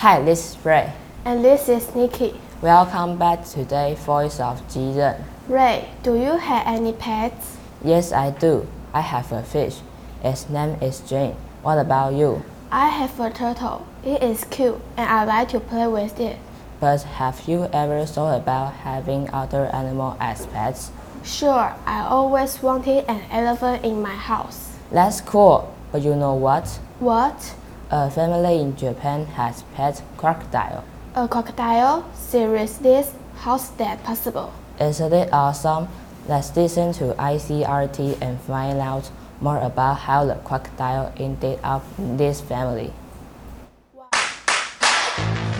Hi, this is Ray. And this is Nikki. Welcome back to the Voice of Jiren. Ray, do you have any pets? Yes, I do. I have a fish. Its name is Jane. What about you? I have a turtle. It is cute and I like to play with it. But have you ever thought about having other animals as pets? Sure, I always wanted an elephant in my house. That's cool. But you know what? What? A family in Japan has pet crocodile. A crocodile? Seriously? How's that possible? Isn't it awesome? Let's listen to ICRT and find out more about how the crocodile ended up in this family.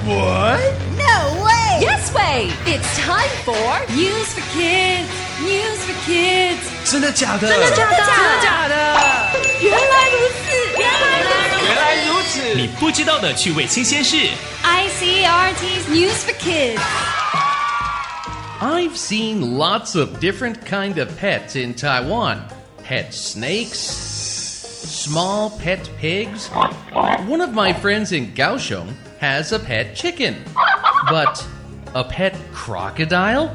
What? No way! Yes way! It's time for News for Kids. News for Kids. 真的假的？真的假的？真的假的？原来如此，原来如此。原 来如此！你不知道的趣味新鲜事。 ICRT's News for Kids. I've seen lots of different kind of pets in Taiwan. Pet snakes, small pet pigs. One of my friends in Kaohsiung has a pet chicken. But a pet crocodile?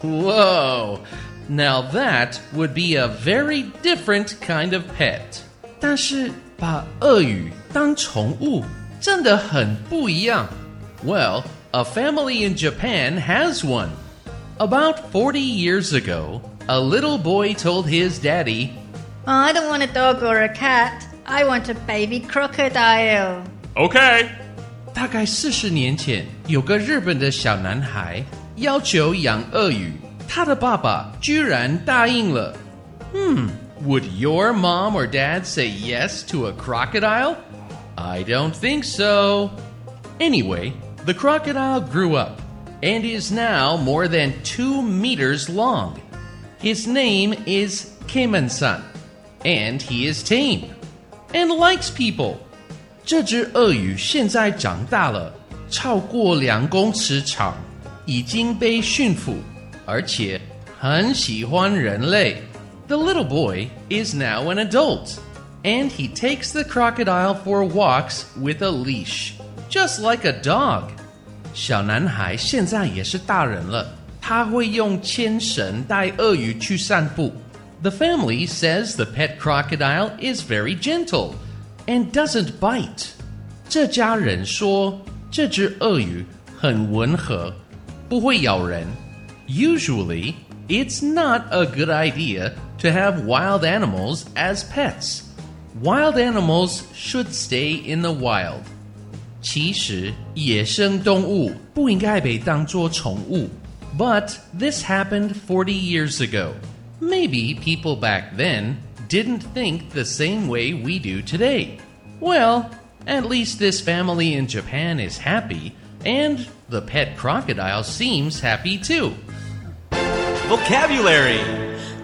Whoa. Now that would be a very different kind of pet. 但是把鳄鱼 当宠物真的很不一样。Well, a family in Japan has one. About 40 years ago, a little boy told his daddy, I don't want a dog or a cat. I want a baby crocodile. OK，大概四十年前，有个日本的小男孩要求养鳄鱼，他的爸爸居然答应了。Hmm, would your mom or dad say yes to a crocodile? I don't think so. Anyway, the crocodile grew up and is now more than two meters long. His name is Kemen-san, and he is tame and likes people. 这只鳄鱼现在长大了，超过两公尺长，已经被驯服，而且很喜欢人类。The little boy is now an adult, and he takes the crocodile for walks with a leash, just like a dog. 小男孩现在也是大人了，他会用牵绳带鳄鱼去散步。The family says the pet crocodile is very gentle and doesn't bite. 这家人说这只鳄鱼很温和，不会咬人。Usually, it's not a good idea to have wild animals as pets. Wild animals should stay in the wild. 其实野生动物不应该被当作宠物。But this happened 40 years ago. Maybe people back then didn't think the same way we do today. Well, at least this family in Japan is happy, and the pet crocodile seems happy too. Vocabulary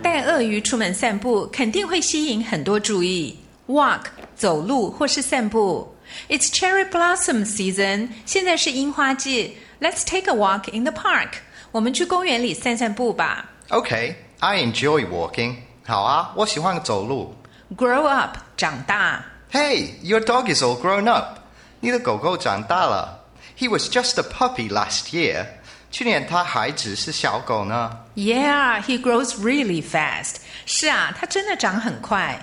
带鳄鱼出门散步肯定会吸引很多注意。 Walk 走路或是散步。It's cherry blossom season，现在是樱花季。Let's take a walk in the park。我们去公园里散散步吧。 Okay, I enjoy walking. 好啊，我喜欢走路。 Grow up 长大。 Hey, your dog is all grown up. 你的狗狗长大了。He was just a puppy last year. 去年他还只是小狗呢。 Yeah, he grows really fast. 是啊，它真的长很快。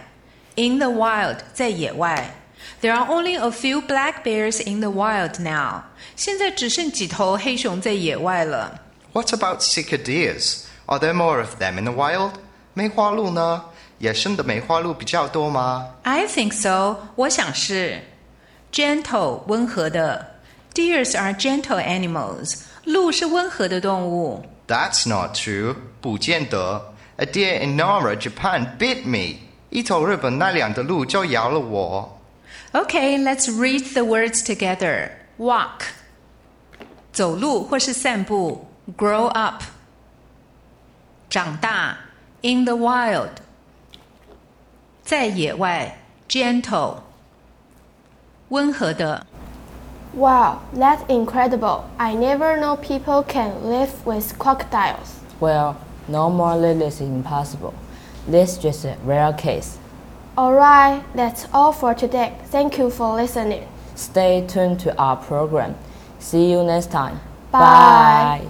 in the wild，在野外。There are only a few black bears in the wild now. 现在只剩几头黑熊在野外了。What about sika deer? Are there more of them in the wild? 梅花鹿呢？野生的梅花鹿比较多吗？I think so. are gentle animals. 鹿是温和的动物。That's not true. 不见得。A deer in Nara, Japan, bit me. 一头日本奈良的鹿就咬了我。 Okay, let's read the words together. Walk 走路或是散步。Grow up 长大。In the wild 在野外。Gentle 温和的。 Wow, that's incredible. I never know people can live with crocodiles. Well, normally this is impossible. This is just a rare case. Alright, that's all for today. Thank you for listening. Stay tuned to our program. See you next time. Bye.